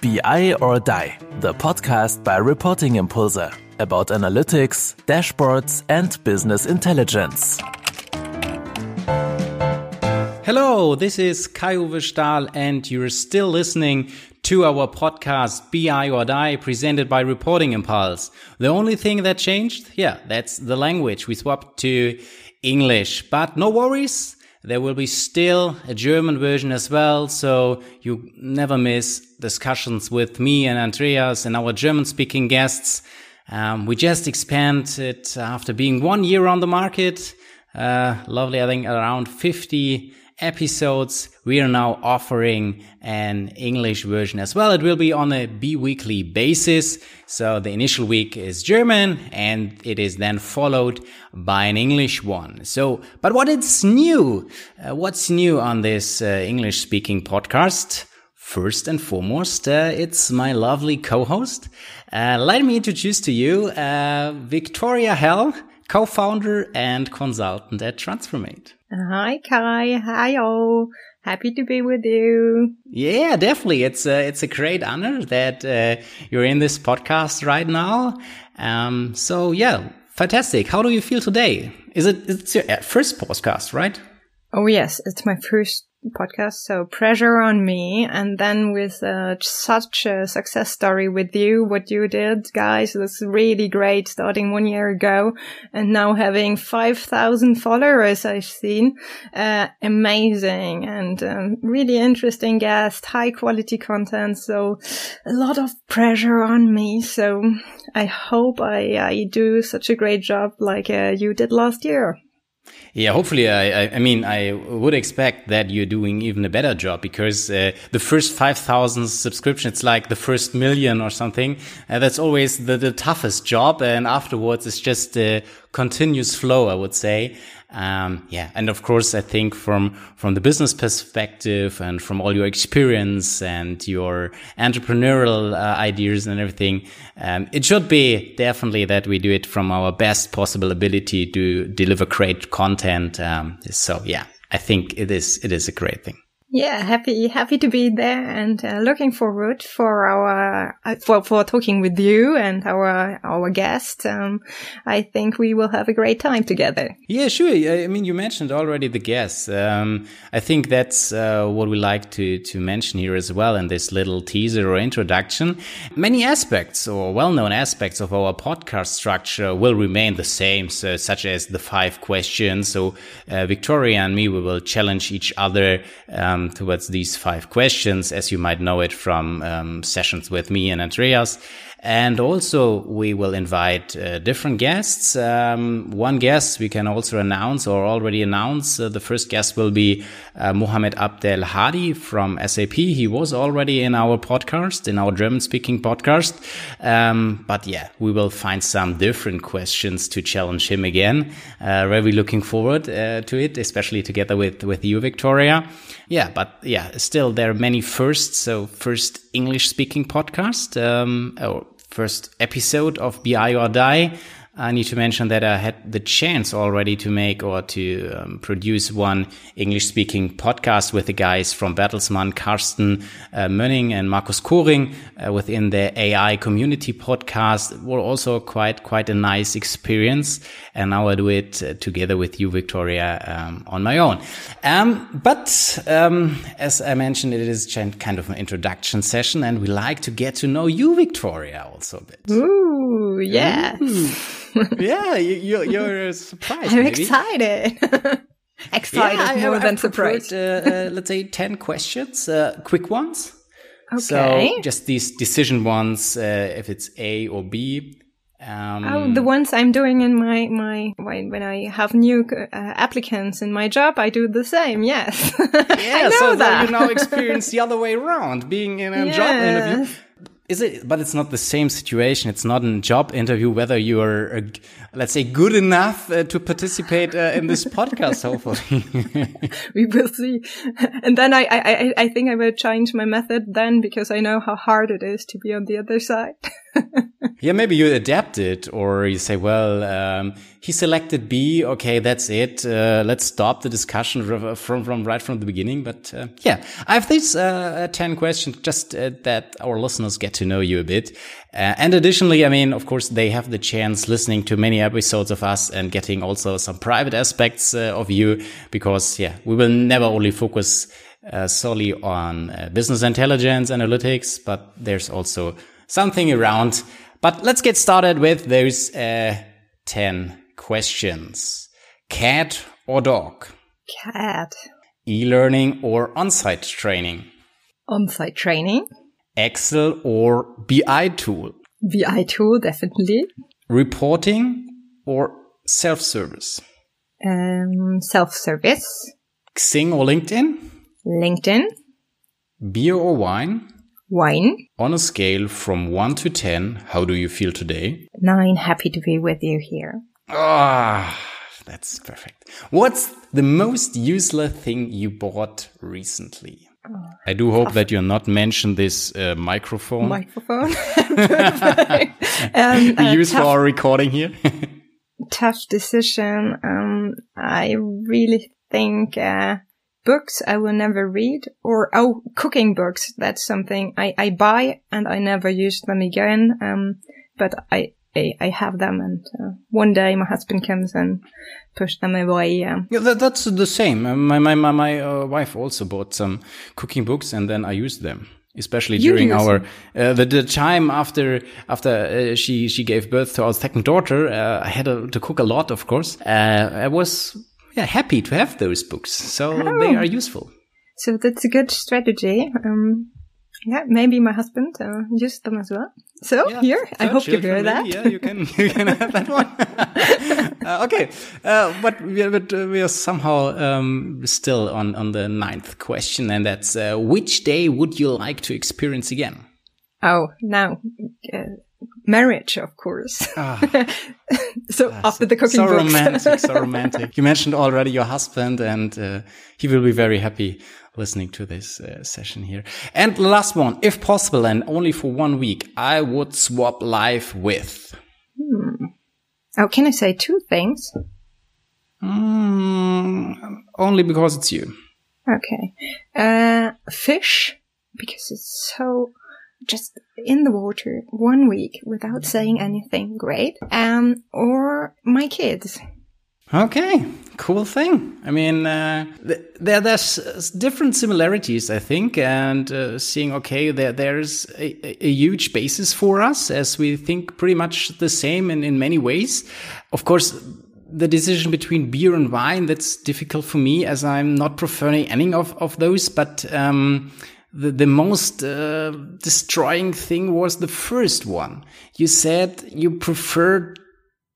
BI or Die, the podcast by Reporting Impulse about analytics, dashboards, and business intelligence. Hello, this is Kai-Uwe Stahl, and you're still listening to our podcast BI or Die presented by Reporting Impulse. The only thing that changed? Yeah, that's the language. We swapped to English, but no worries. There will be still a German version as well, so you never miss discussions with me and Andreas and our German speaking guests. Um, we just expanded after being one year on the market. Uh, lovely, I think around 50 episodes. We are now offering an English version as well. It will be on a bi-weekly basis. So the initial week is German and it is then followed by an English one. So, but what is new? Uh, what's new on this uh, English speaking podcast? First and foremost, uh, it's my lovely co-host. Uh, let me introduce to you uh, Viktoria Hell, co-founder and consultant at Transformate. Hi, Kai. Hi, all. Happy to be with you. Yeah, definitely. It's a, it's a great honor that uh, you're in this podcast right now. Um, so yeah, fantastic. How do you feel today? Is it it's your first podcast, right? Oh yes, it's my first podcast. So pressure on me. And then with uh, such a success story with you, what you did, guys, was really great starting one year ago and now having 5,000 followers I've seen. Uh, amazing and um, really interesting guest, high quality content. So a lot of pressure on me. So I hope I, I do such a great job like uh, you did last year. Yeah, hopefully, I, I mean, I would expect that you're doing even a better job because uh, the first 5,000 subscriptions, it's like the first million or something. Uh, that's always the, the toughest job. And afterwards, it's just a continuous flow, I would say. Um, yeah. And of course, I think from, from the business perspective and from all your experience and your entrepreneurial uh, ideas and everything, um, it should be definitely that we do it from our best possible ability to deliver great content. Um, so yeah, I think it is, it is a great thing. Yeah, happy happy to be there and uh, looking forward for our uh, for for talking with you and our our guest. Um, I think we will have a great time together. Yeah, sure. I mean, you mentioned already the guests. Um, I think that's uh, what we like to to mention here as well in this little teaser or introduction. Many aspects or well-known aspects of our podcast structure will remain the same, so, such as the five questions. So uh, Viktoria and me, we will challenge each other. Um, um, towards these five questions, as you might know it from um, sessions with me and Andreas. And also, we will invite uh, different guests. Um, one guest we can also announce or already announce. Uh, the first guest will be uh, Mohamed Abdel Hadi from SAP. He was already in our podcast, in our German speaking podcast. Um, but yeah, we will find some different questions to challenge him again. Uh, really looking forward uh, to it, especially together with, with you, Viktoria. Yeah, but yeah, still there are many firsts. So first English speaking podcast, um, or first episode of BI or Die. I need to mention that I had the chance already to make or to um, produce one English speaking podcast with the guys from Bertelsmann, Karsten uh, Mönning and Markus Koring uh, within the AI community podcast. It was also quite, quite a nice experience. And now I do it uh, together with you, Viktoria, um, on my own. Um, but, um, as I mentioned, it is kind of an introduction session and we like to get to know you, Viktoria, also a bit. Ooh, yes. Ooh. yeah, you, you're surprised. I'm maybe. excited. excited yeah, more I, than I surprised. Uh, uh, let's say 10 questions, uh, quick ones. Okay. So just these decision ones, uh, if it's A or B. Um, oh, the ones I'm doing in my, my, when I have new uh, applicants in my job, I do the same. Yes. yeah. so that. you now experience the other way around, being in a yes. job interview is it but it's not the same situation. It's not a job interview whether you are uh, let's say good enough uh, to participate uh, in this podcast hopefully. We will see. And then I, I i think i will change my method then because i know how hard it is to be on the other side yeah, maybe you adapt it or you say, well, um, he selected B. Okay, that's it. Uh, let's stop the discussion from, from right from the beginning. But uh, yeah, I have these uh, 10 questions just uh, that our listeners get to know you a bit. Uh, and additionally, I mean, of course, they have the chance listening to many episodes of us and getting also some private aspects uh, of you because, yeah, we will never only focus solely on business intelligence analytics, but there's also something around. But let's get started with those 10 questions. Cat or dog? Cat. E-learning or on-site training? On-site training. Excel or BI tool? BI tool, definitely. Reporting or self-service? Um, self-service. Xing or LinkedIn? LinkedIn. Beer or wine? Wine. On a scale from 1 to 10, how do you feel today? 9. Happy to be with you here. Ah, that's perfect. What's the most useless thing you bought recently? Oh, I do hope that you're not mention this uh, microphone. Microphone. um, we uh, use tough, for our recording here. tough decision. Um, I really think uh, books I will never read, or oh, cooking books. That's something I I buy and I never use them again. Um, but I I, I have them, and uh, one day my husband comes and push them away. Yeah, yeah that, that's the same. Uh, my my my, my uh, wife also bought some cooking books, and then I used them especially you during our uh, the, the time after after uh, she she gave birth to our second daughter uh, i had a, to cook a lot of course uh, i was yeah happy to have those books so oh. they are useful so that's a good strategy um, yeah, maybe my husband uh, used them as well. So yeah, here, I hope you hear that. Yeah, you can you can have that one. uh, okay, uh, but we are, but, uh, we are somehow um, still on on the ninth question, and that's uh, which day would you like to experience again? Oh, now uh, marriage, of course. Oh. so after the cooking so books. romantic, so romantic. You mentioned already your husband, and uh, he will be very happy listening to this uh, session here. And last one, if possible, and only for one week, I would swap life with. Hmm. Oh, can I say two things? Mm, only because it's you. Okay. Uh, fish, because it's so just in the water one week without saying anything great. Um, or my kids. Okay, cool thing. I mean, uh, there there's different similarities, I think, and uh, seeing okay, there there's a, a, huge basis for us as we think pretty much the same in in many ways. Of course, the decision between beer and wine that's difficult for me as I'm not preferring any of of those, but. Um, the, the most uh, destroying thing was the first one. You said you preferred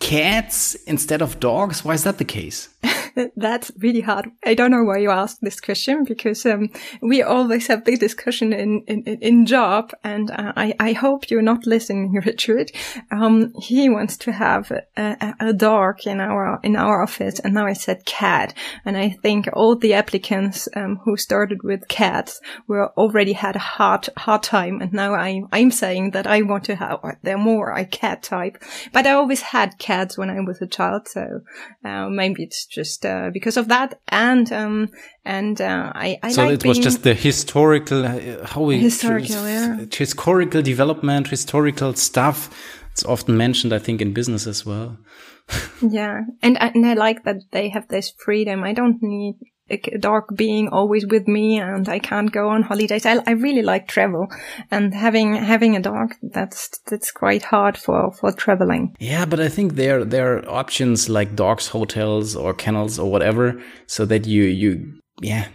cats instead of dogs? Why is that the case? That's really hard. I don't know why you asked this question because um, we always have the discussion in in, in job, and uh, I I hope you're not listening, Richard. Um, he wants to have a, a, dog in our in our office, and now I said cat, and I think all the applicants um, who started with cats were already had a hard hard time, and now I I'm saying that I want to have they're more a cat type, but I always had cats when I was a child, so uh, maybe it's just uh, because of that, and um, and uh, I, I so like it was just the historical uh, how we historical yeah. historical development, historical stuff. It's often mentioned, I think, in business as well. yeah, and and I like that they have this freedom. I don't need a dark being always with me and I can't go on holidays. I, I really like travel and having, having a dog, that's, that's quite hard for, for traveling. Yeah, but I think there, there are options like dogs, hotels or kennels or whatever so that you, you, yeah,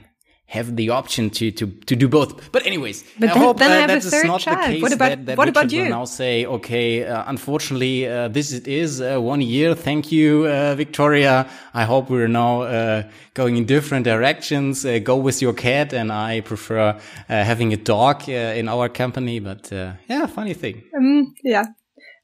have the option to to to do both. But anyways, but I then, hope then uh, I have that a third not child. the case. What about that, that what Richard about you? Will now say, okay, uh, unfortunately, uh, this it is uh, one year. Thank you, uh, Viktoria. I hope we're now uh, going in different directions. go with your cat, and I prefer having a dog in our company. But yeah, funny thing. Um, yeah,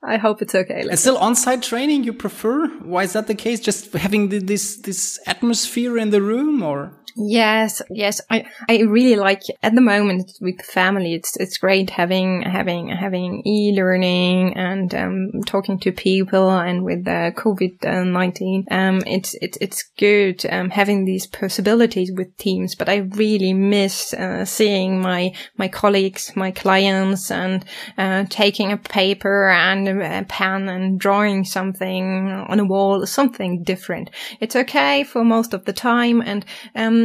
I hope it's okay. and still on-site training you prefer? Why is that the case? Just having the, this this atmosphere in the room, or Yes, yes. I, I really like at the moment with family. It's, it's great having, having, having e-learning and, um, talking to people and with the COVID-19. Um, it's, it's, it's good, um, having these possibilities with teams, but I really miss, uh, seeing my, my colleagues, my clients and, uh, taking a paper and a pen and drawing something on a wall, something different. It's okay for most of the time. And, um,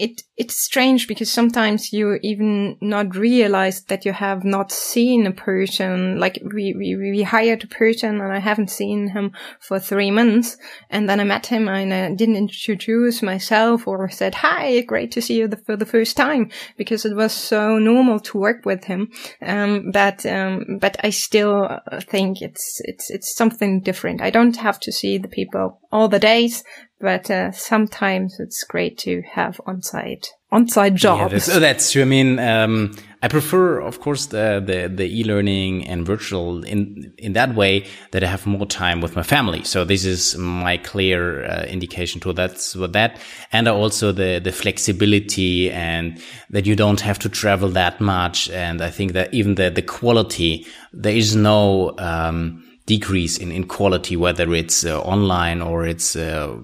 it it's strange because sometimes you even not realize that you have not seen a person. Like we we we hired a person and I haven't seen him for three months, and then I met him and I didn't introduce myself or said hi, great to see you the, for the first time because it was so normal to work with him. Um, but um, but I still think it's it's it's something different. I don't have to see the people all the days, but uh, sometimes it's great to have on-site on-site jobs. Yeah, that's, oh, that's, true. I mean, um, I prefer, of course, the, the, the e-learning and virtual in, in that way that I have more time with my family. So this is my clear uh, indication to that's what that. And also the, the flexibility and that you don't have to travel that much. And I think that even the, the quality, there is no, um, decrease in, in quality, whether it's uh, online or it's, uh,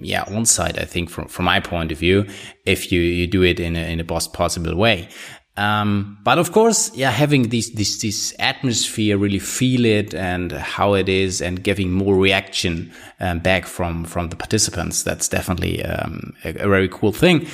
yeah, on site, I think from, from my point of view, if you, you do it in a, in a best possible way. Um, but of course, yeah, having this, this, this atmosphere, really feel it and how it is and giving more reaction um, back from, from the participants. That's definitely, um, a, a, very cool thing.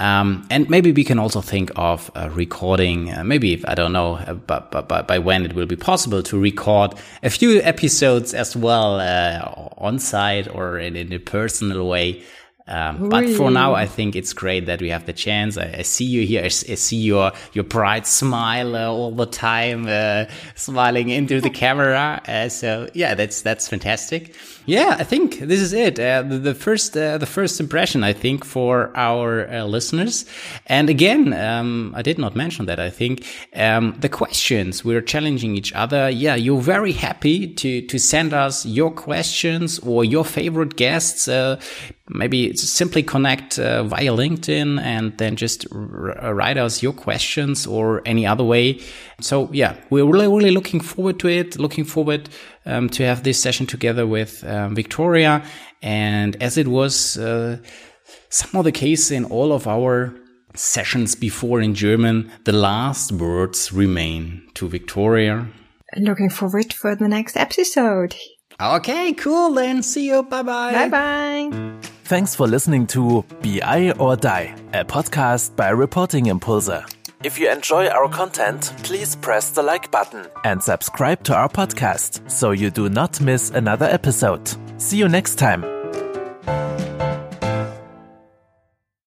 Um, and maybe we can also think of uh, recording, uh, maybe, if, I don't know, uh, but, but, but by when it will be possible to record a few episodes as well, uh, on site or in, in a personal way. Um, but for now, I think it's great that we have the chance. I, I see you here. I, I, see your your bright smile uh, all the time, uh, smiling into the camera. Uh, so yeah, that's that's fantastic. Yeah, I think this is it. Uh, the, the, first uh, the first impression, I think, for our uh, listeners. And again, um, I did not mention that. I think um, the questions we're challenging each other. Yeah, you're very happy to to send us your questions or your favorite guests maybe simply connect uh, via LinkedIn and then just write us your questions or any other way. So yeah, we're really, really looking forward to it. Looking forward um, to have this session together with um, Viktoria. And as it was uh, some of the case in all of our sessions before in German, the last words remain to Viktoria. Looking forward for the next episode. Okay, cool then. See you. Bye bye. Bye bye. Thanks for listening to BI or Die, a podcast by Reporting Impulse. If you enjoy our content, please press the like button and subscribe to our podcast so you do not miss another episode. See you next time.